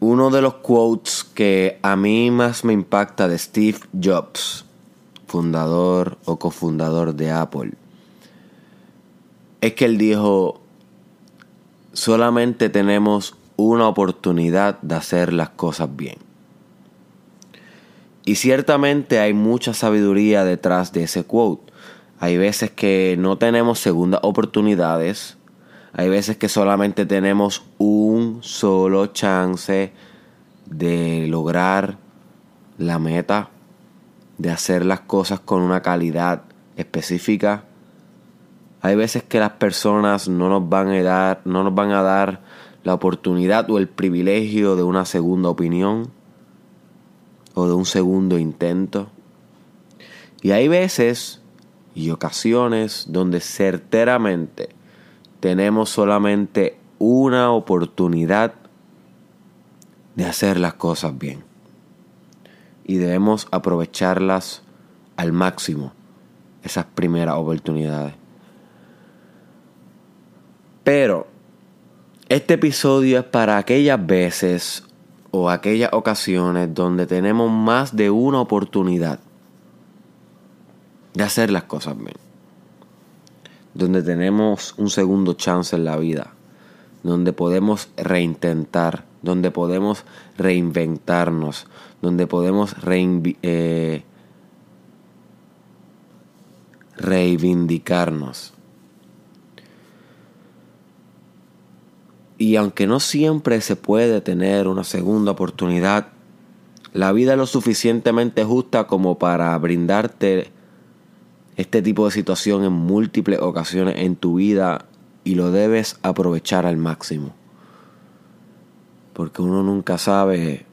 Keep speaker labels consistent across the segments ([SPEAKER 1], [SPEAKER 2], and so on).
[SPEAKER 1] uno de los quotes que a mí más me impacta de Steve Jobs, fundador o cofundador de Apple, es que él dijo, solamente tenemos una oportunidad de hacer las cosas bien. Y ciertamente hay mucha sabiduría detrás de ese quote. Hay veces que no tenemos segundas oportunidades. Hay veces que solamente tenemos un solo chance de lograr la meta, de hacer las cosas con una calidad específica. Hay veces que las personas no nos van a dar, no nos van a dar la oportunidad o el privilegio de una segunda opinión o de un segundo intento. Y hay veces y ocasiones donde certeramente tenemos solamente una oportunidad de hacer las cosas bien. Y debemos aprovecharlas al máximo, esas primeras oportunidades. Pero este episodio es para aquellas veces o aquellas ocasiones donde tenemos más de una oportunidad de hacer las cosas bien. Donde tenemos un segundo chance en la vida. Donde podemos reintentar. Donde podemos reinventarnos. Donde podemos eh, reivindicarnos. Y aunque no siempre se puede tener una segunda oportunidad, la vida es lo suficientemente justa como para brindarte este tipo de situación en múltiples ocasiones en tu vida y lo debes aprovechar al máximo. Porque uno nunca sabe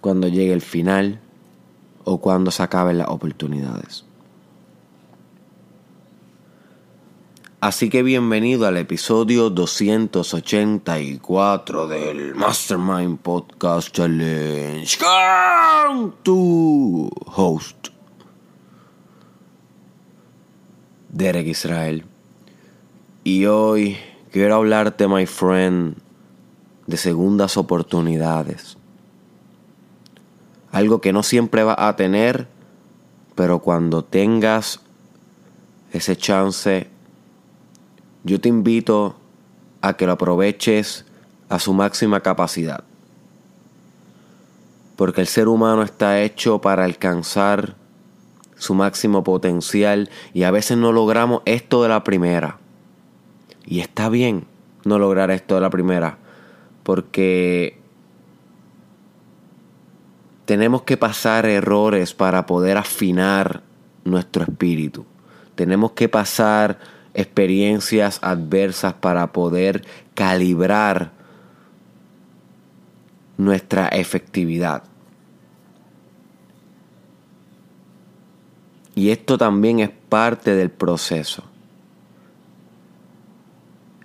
[SPEAKER 1] cuándo llegue el final o cuándo se acaben las oportunidades. Así que bienvenido al episodio 284 del Mastermind Podcast Challenge con tu host, Derek Israel. Y hoy quiero hablarte, my friend, de segundas oportunidades. Algo que no siempre vas a tener, pero cuando tengas ese chance yo te invito a que lo aproveches a su máxima capacidad. Porque el ser humano está hecho para alcanzar su máximo potencial y a veces no logramos esto de la primera. Y está bien no lograr esto de la primera, porque tenemos que pasar errores para poder afinar nuestro espíritu. Tenemos que pasar experiencias adversas para poder calibrar nuestra efectividad. Y esto también es parte del proceso.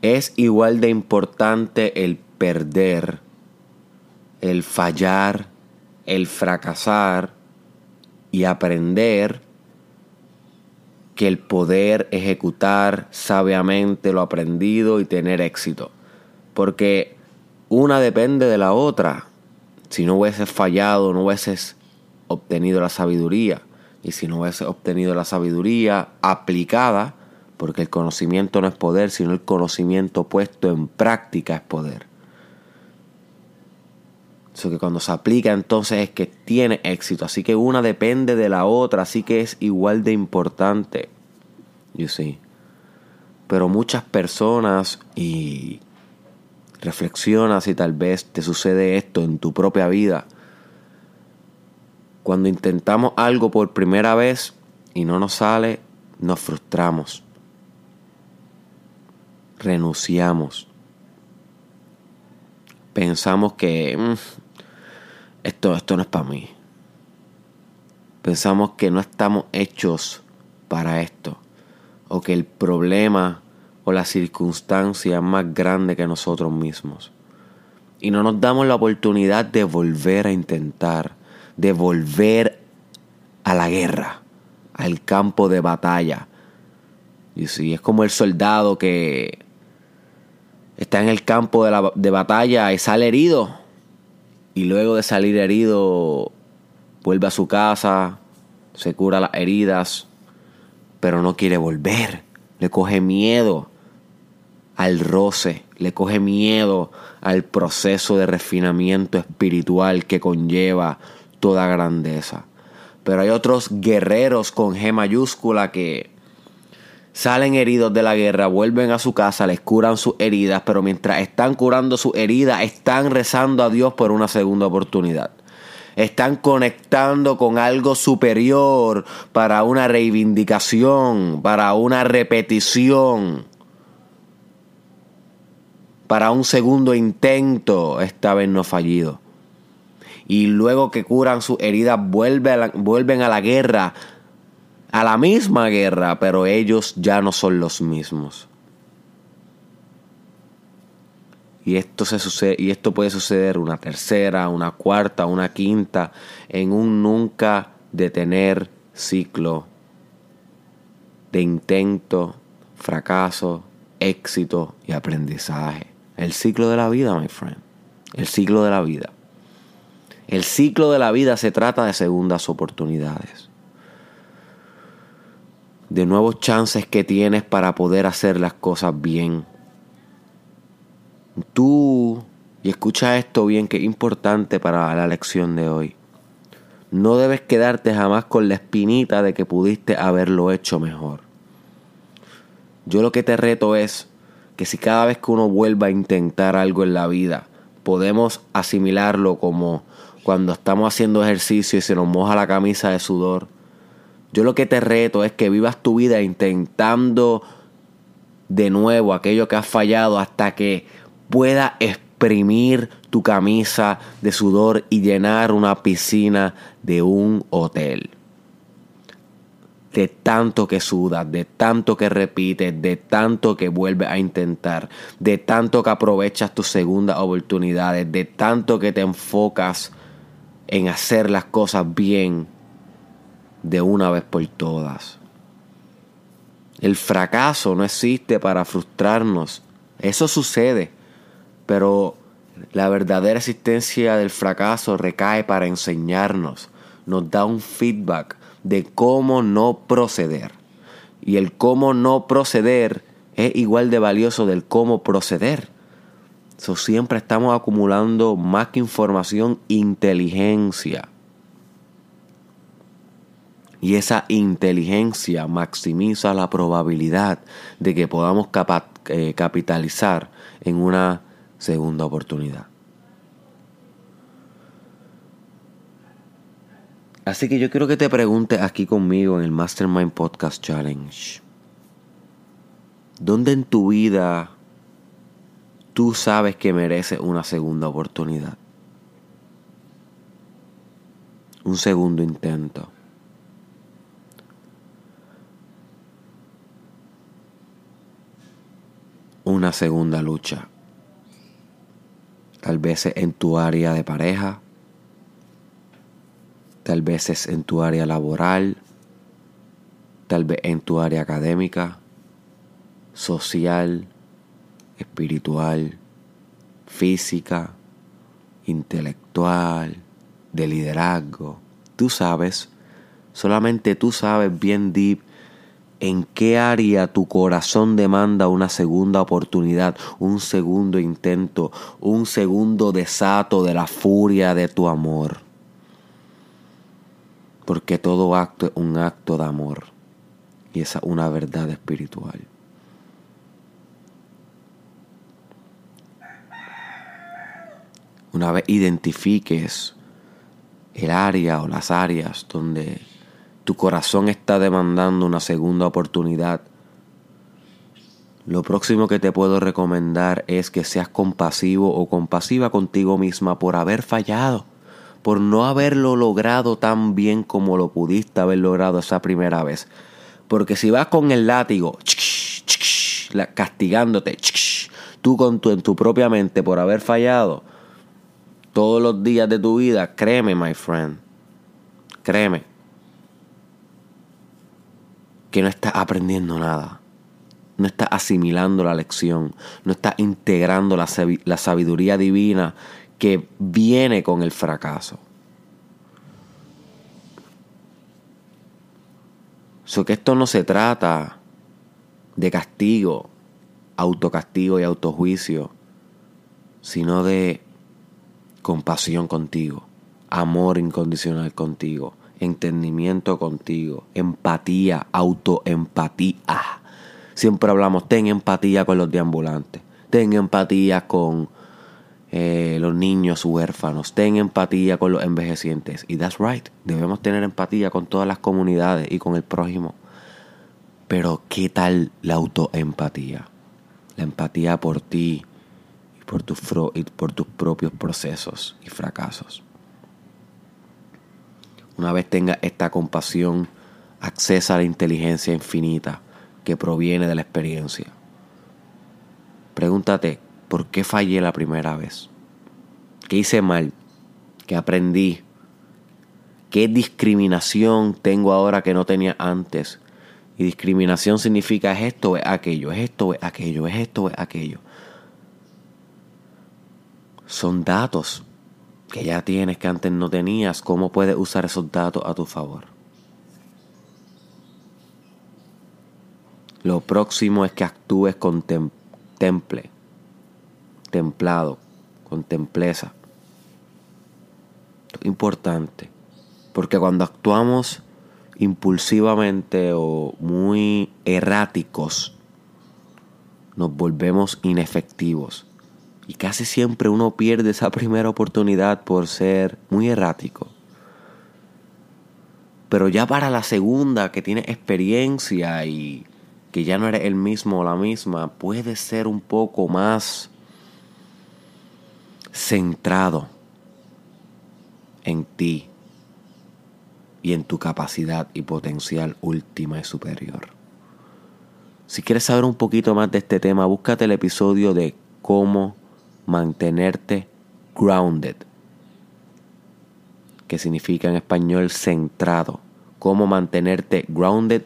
[SPEAKER 1] Es igual de importante el perder, el fallar, el fracasar y aprender que el poder ejecutar sabiamente lo aprendido y tener éxito. Porque una depende de la otra. Si no hubieses fallado, no hubieses obtenido la sabiduría. Y si no hubieses obtenido la sabiduría aplicada, porque el conocimiento no es poder, sino el conocimiento puesto en práctica es poder. Eso que cuando se aplica entonces es que tiene éxito. Así que una depende de la otra, así que es igual de importante. You see. Pero muchas personas y reflexionas si tal vez te sucede esto en tu propia vida. Cuando intentamos algo por primera vez y no nos sale, nos frustramos. Renunciamos. Pensamos que mm, esto, esto no es para mí. Pensamos que no estamos hechos para esto. O que el problema o la circunstancia es más grande que nosotros mismos. Y no nos damos la oportunidad de volver a intentar, de volver a la guerra, al campo de batalla. Y si es como el soldado que está en el campo de, la, de batalla y sale herido y luego de salir herido vuelve a su casa, se cura las heridas, pero no quiere volver. Le coge miedo al roce, le coge miedo al proceso de refinamiento espiritual que conlleva toda grandeza. Pero hay otros guerreros con G mayúscula que salen heridos de la guerra, vuelven a su casa, les curan sus heridas, pero mientras están curando sus heridas, están rezando a Dios por una segunda oportunidad. Están conectando con algo superior para una reivindicación, para una repetición, para un segundo intento, esta vez no fallido. Y luego que curan sus heridas, vuelven a la guerra a la misma guerra, pero ellos ya no son los mismos. Y esto, se sucede, y esto puede suceder una tercera, una cuarta, una quinta, en un nunca detener ciclo de intento, fracaso, éxito y aprendizaje. El ciclo de la vida, my friend. El ciclo de la vida. El ciclo de la vida se trata de segundas oportunidades de nuevos chances que tienes para poder hacer las cosas bien. Tú, y escucha esto bien, que es importante para la lección de hoy. No debes quedarte jamás con la espinita de que pudiste haberlo hecho mejor. Yo lo que te reto es que si cada vez que uno vuelva a intentar algo en la vida, podemos asimilarlo como cuando estamos haciendo ejercicio y se nos moja la camisa de sudor, yo lo que te reto es que vivas tu vida intentando de nuevo aquello que has fallado hasta que pueda exprimir tu camisa de sudor y llenar una piscina de un hotel. De tanto que sudas, de tanto que repites, de tanto que vuelves a intentar, de tanto que aprovechas tus segundas oportunidades, de tanto que te enfocas en hacer las cosas bien de una vez por todas. El fracaso no existe para frustrarnos. Eso sucede. Pero la verdadera existencia del fracaso recae para enseñarnos. Nos da un feedback de cómo no proceder. Y el cómo no proceder es igual de valioso del cómo proceder. So, siempre estamos acumulando más que información, inteligencia. Y esa inteligencia maximiza la probabilidad de que podamos eh, capitalizar en una segunda oportunidad. Así que yo quiero que te preguntes aquí conmigo en el Mastermind Podcast Challenge. ¿Dónde en tu vida tú sabes que mereces una segunda oportunidad? Un segundo intento. una segunda lucha. Tal vez en tu área de pareja, tal vez es en tu área laboral, tal vez en tu área académica, social, espiritual, física, intelectual, de liderazgo. Tú sabes, solamente tú sabes bien deep en qué área tu corazón demanda una segunda oportunidad, un segundo intento, un segundo desato de la furia de tu amor. Porque todo acto es un acto de amor y es una verdad espiritual. Una vez identifiques el área o las áreas donde tu corazón está demandando una segunda oportunidad, lo próximo que te puedo recomendar es que seas compasivo o compasiva contigo misma por haber fallado, por no haberlo logrado tan bien como lo pudiste haber logrado esa primera vez. Porque si vas con el látigo, castigándote, tú con tu, en tu propia mente por haber fallado, todos los días de tu vida, créeme, my friend, créeme, que no estás aprendiendo nada. No estás asimilando la lección. No estás integrando la, sabiduría divina que viene con el fracaso. So que esto no se trata de castigo, autocastigo y autojuicio, sino de compasión contigo, amor incondicional contigo, entendimiento contigo, empatía, autoempatía. Siempre hablamos, ten empatía con los deambulantes, ten empatía con eh, los niños huérfanos, ten empatía con los envejecientes. Y that's right, debemos tener empatía con todas las comunidades y con el prójimo. Pero ¿qué tal la autoempatía? La empatía por ti por, tus y por tus propios procesos y fracasos. Una vez tengas esta compasión, accesa a la inteligencia infinita que proviene de la experiencia. Pregúntate, ¿por qué fallé la primera vez? ¿Qué hice mal? ¿Qué aprendí? ¿Qué discriminación tengo ahora que no tenía antes? Y discriminación significa es esto, es aquello, es esto, es aquello, es esto, es aquello. Son datos que ya tienes que antes no tenías. ¿Cómo puedes usar esos datos a tu favor? Lo próximo es que actúes con temple, templado, con templeza. Importante, porque cuando actuamos impulsivamente o muy erráticos, nos volvemos inefectivos. Y casi siempre uno pierde esa primera oportunidad por ser muy errático. Pero ya para la segunda, que tiene experiencia y que ya no eres el mismo o la misma, puede ser un poco más centrado en ti y en tu capacidad y potencial última y superior. Si quieres saber un poquito más de este tema, búscate el episodio de cómo mantenerte grounded, que significa en español centrado. Cómo mantenerte grounded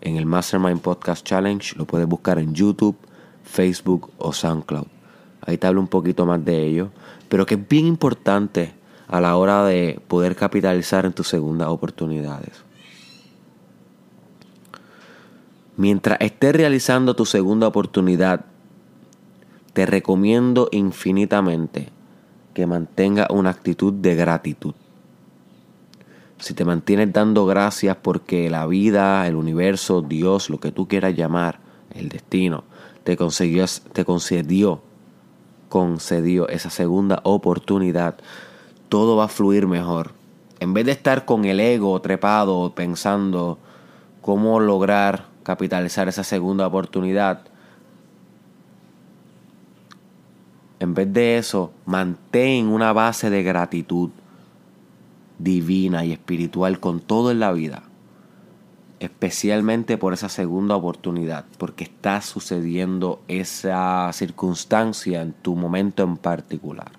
[SPEAKER 1] en el Mastermind Podcast Challenge. Lo puedes buscar en YouTube, Facebook o SoundCloud. Ahí te hablo un poquito más de ello. Pero que es bien importante a la hora de poder capitalizar en tus segundas oportunidades. Mientras estés realizando tu segunda oportunidad, te recomiendo infinitamente que mantengas una actitud de gratitud. Si te mantienes dando gracias porque la vida, el universo, Dios, lo que tú quieras llamar, el destino, te, consiguió, te concedió, concedió esa segunda oportunidad, todo va a fluir mejor. En vez de estar con el ego trepado pensando cómo lograr capitalizar esa segunda oportunidad, en vez de eso, mantén una base de gratitud divina y espiritual con todo en la vida. Especialmente por esa segunda oportunidad, porque está sucediendo esa circunstancia en tu momento en particular.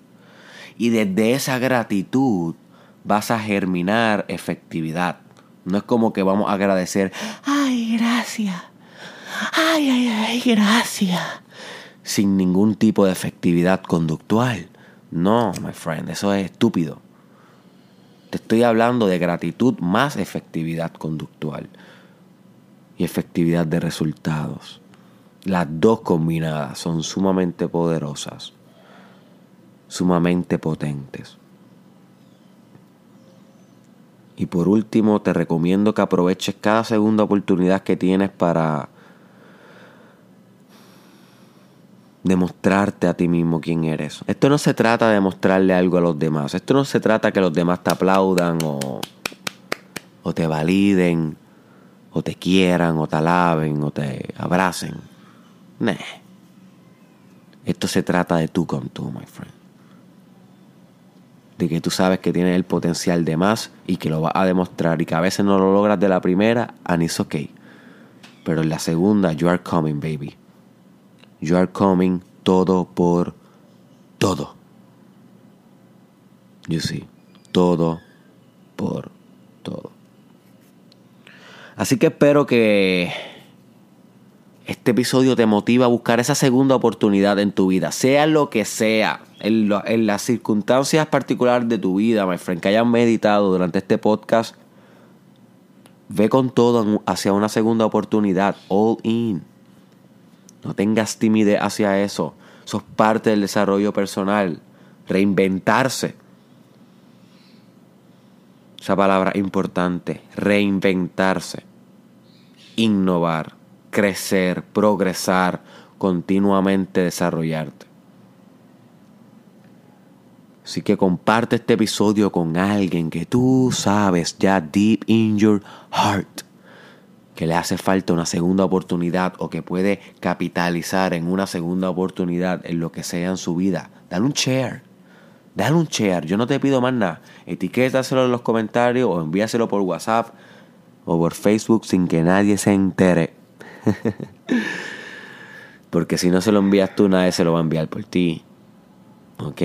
[SPEAKER 1] Y desde esa gratitud vas a germinar efectividad. No es como que vamos a agradecer, ay, gracias, ay, ay, ay, gracias, sin ningún tipo de efectividad conductual. No, my friend, eso es estúpido. Te estoy hablando de gratitud más efectividad conductual y efectividad de resultados. Las dos combinadas son sumamente poderosas sumamente potentes. Y por último, te recomiendo que aproveches cada segunda oportunidad que tienes para demostrarte a ti mismo quién eres. Esto no se trata de mostrarle algo a los demás. Esto no se trata que los demás te aplaudan o, o te validen o te quieran o te alaben o te abracen. Nah. Esto se trata de tú con tú, my friend de que tú sabes que tienes el potencial de más y que lo vas a demostrar y que a veces no lo logras de la primera, and it's okay. Pero en la segunda, you are coming, baby. You are coming todo por todo. You see, todo por todo. Así que espero que este episodio te motiva a buscar esa segunda oportunidad en tu vida, sea lo que sea, en, las circunstancias particulares de tu vida, my friend, que hayan meditado durante este podcast, ve con todo hacia una segunda oportunidad, all in. No tengas timidez hacia eso. Es parte del desarrollo personal. Reinventarse. Esa palabra importante. Reinventarse. Innovar crecer, progresar, continuamente desarrollarte. Así que comparte este episodio con alguien que tú sabes ya deep in your heart que le hace falta una segunda oportunidad o que puede capitalizar en una segunda oportunidad en lo que sea en su vida. Dale un share. Dale un share. Yo no te pido más nada. Etiquétaselo en los comentarios o envíaselo por WhatsApp o por Facebook sin que nadie se entere. Porque si no se lo envías tú, nadie se lo va a enviar por ti. ¿Ok?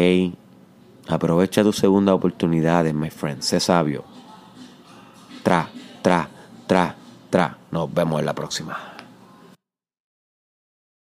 [SPEAKER 1] Aprovecha tus segundas oportunidades, my friend. Sé sabio. Tra, tra, tra, tra. Nos vemos en la próxima.